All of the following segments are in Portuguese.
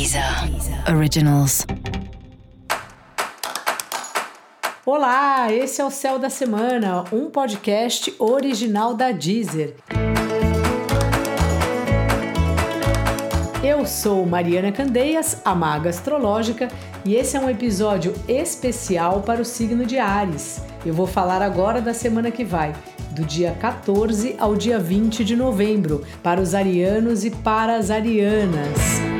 Deezer Originals. Olá, esse é o Céu da Semana, um podcast original da Deezer. Eu sou Mariana Candeias, a maga astrológica, e esse é um episódio especial para o signo de Ares. Eu vou falar agora da semana que vai, do dia 14 ao dia 20 de novembro, para os arianos e para as arianas.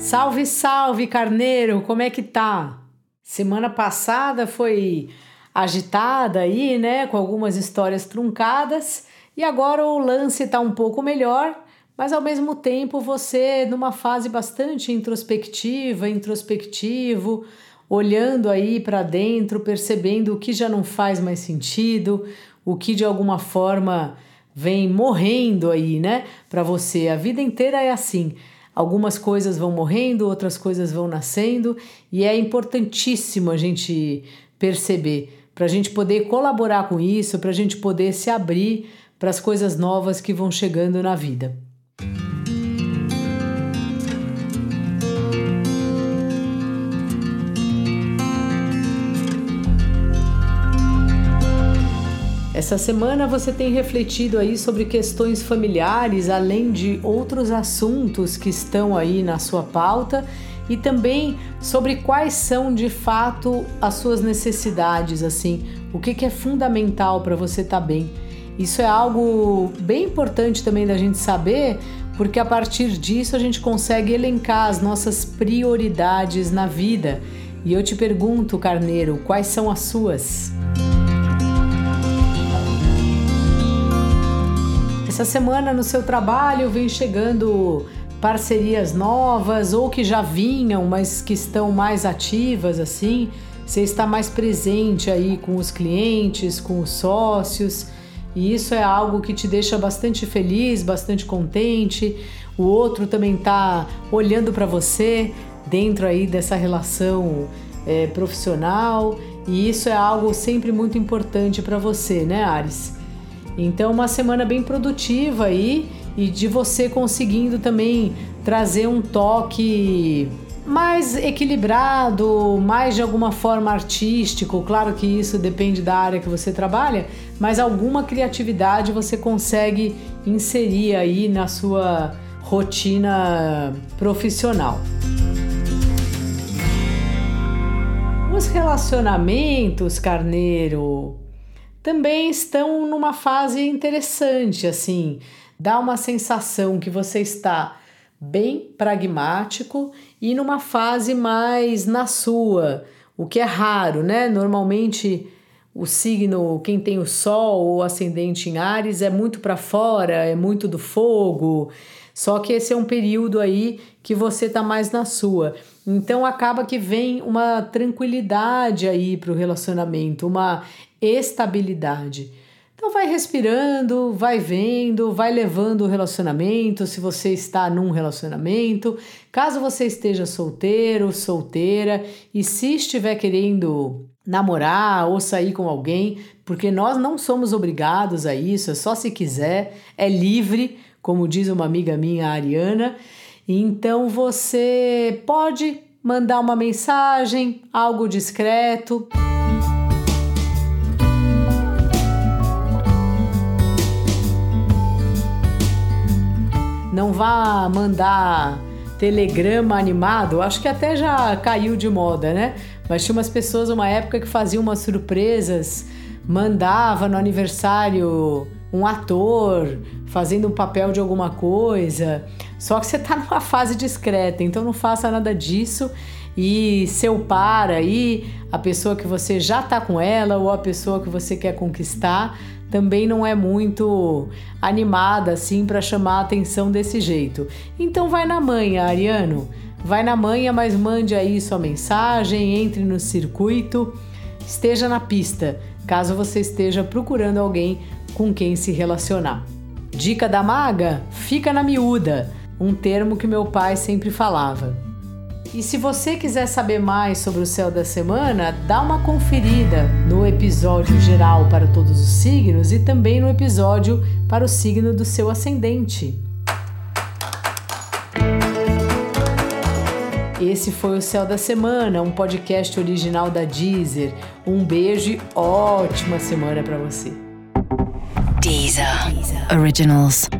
Salve, salve, carneiro, como é que tá? Semana passada foi agitada aí, né, com algumas histórias truncadas, e agora o lance tá um pouco melhor, mas ao mesmo tempo você numa fase bastante introspectiva, introspectivo, olhando aí para dentro, percebendo o que já não faz mais sentido, o que de alguma forma vem morrendo aí, né, para você. A vida inteira é assim. Algumas coisas vão morrendo, outras coisas vão nascendo, e é importantíssimo a gente perceber, para a gente poder colaborar com isso, para a gente poder se abrir para as coisas novas que vão chegando na vida. Essa semana você tem refletido aí sobre questões familiares, além de outros assuntos que estão aí na sua pauta e também sobre quais são de fato as suas necessidades, assim, o que, que é fundamental para você estar tá bem. Isso é algo bem importante também da gente saber, porque a partir disso a gente consegue elencar as nossas prioridades na vida. E eu te pergunto, Carneiro, quais são as suas? Essa semana no seu trabalho vem chegando parcerias novas ou que já vinham, mas que estão mais ativas assim. Você está mais presente aí com os clientes, com os sócios, e isso é algo que te deixa bastante feliz, bastante contente. O outro também está olhando para você dentro aí dessa relação é, profissional, e isso é algo sempre muito importante para você, né, Ares? Então, uma semana bem produtiva aí e de você conseguindo também trazer um toque mais equilibrado, mais de alguma forma artístico. Claro que isso depende da área que você trabalha, mas alguma criatividade você consegue inserir aí na sua rotina profissional. Os relacionamentos, carneiro, também estão numa fase interessante, assim, dá uma sensação que você está bem pragmático e numa fase mais na sua, o que é raro, né? Normalmente o signo, quem tem o sol ou ascendente em Ares é muito para fora, é muito do fogo. Só que esse é um período aí que você tá mais na sua. Então acaba que vem uma tranquilidade aí para o relacionamento, uma estabilidade. Então vai respirando, vai vendo, vai levando o relacionamento, se você está num relacionamento, caso você esteja solteiro, solteira e se estiver querendo namorar ou sair com alguém, porque nós não somos obrigados a isso, é só se quiser, é livre, como diz uma amiga minha, a Ariana. Então você pode mandar uma mensagem, algo discreto. Não vá mandar telegrama animado, acho que até já caiu de moda, né? Mas tinha umas pessoas uma época que faziam umas surpresas, mandava no aniversário um ator fazendo um papel de alguma coisa. Só que você está numa fase discreta, então não faça nada disso. E seu par aí, a pessoa que você já está com ela ou a pessoa que você quer conquistar, também não é muito animada assim para chamar a atenção desse jeito. Então vai na manha, Ariano. Vai na manha, mas mande aí sua mensagem, entre no circuito, esteja na pista, caso você esteja procurando alguém com quem se relacionar. Dica da maga: fica na miúda, um termo que meu pai sempre falava. E se você quiser saber mais sobre o céu da semana, dá uma conferida no episódio geral para todos os signos e também no episódio para o signo do seu ascendente. Esse foi o Céu da Semana, um podcast original da Deezer. Um beijo e ótima semana para você. Deezer. Deezer. Originals.